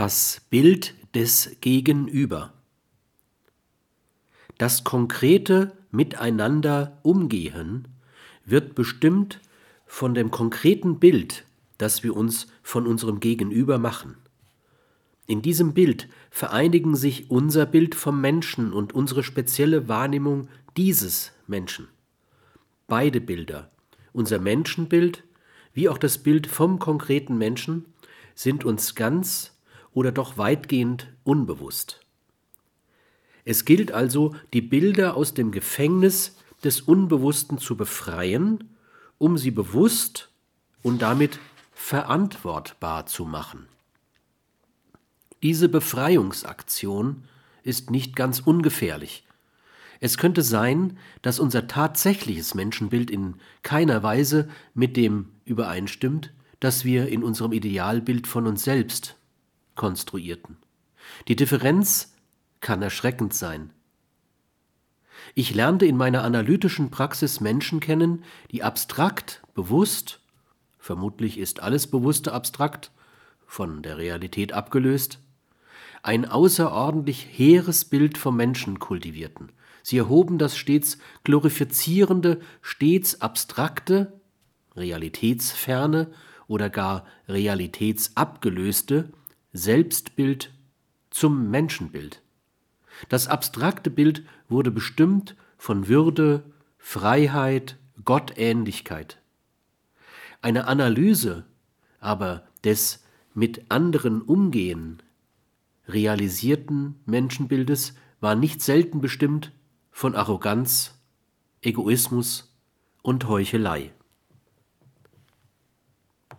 Das Bild des Gegenüber. Das konkrete Miteinander umgehen wird bestimmt von dem konkreten Bild, das wir uns von unserem Gegenüber machen. In diesem Bild vereinigen sich unser Bild vom Menschen und unsere spezielle Wahrnehmung dieses Menschen. Beide Bilder, unser Menschenbild wie auch das Bild vom konkreten Menschen, sind uns ganz oder doch weitgehend unbewusst. Es gilt also, die Bilder aus dem Gefängnis des Unbewussten zu befreien, um sie bewusst und damit verantwortbar zu machen. Diese Befreiungsaktion ist nicht ganz ungefährlich. Es könnte sein, dass unser tatsächliches Menschenbild in keiner Weise mit dem übereinstimmt, das wir in unserem Idealbild von uns selbst konstruierten. Die Differenz kann erschreckend sein. Ich lernte in meiner analytischen Praxis Menschen kennen, die abstrakt, bewusst, vermutlich ist alles Bewusste abstrakt, von der Realität abgelöst, ein außerordentlich hehres Bild vom Menschen kultivierten. Sie erhoben das stets glorifizierende, stets abstrakte, realitätsferne oder gar realitätsabgelöste Selbstbild zum Menschenbild. Das abstrakte Bild wurde bestimmt von Würde, Freiheit, Gottähnlichkeit. Eine Analyse aber des mit anderen Umgehen realisierten Menschenbildes war nicht selten bestimmt von Arroganz, Egoismus und Heuchelei.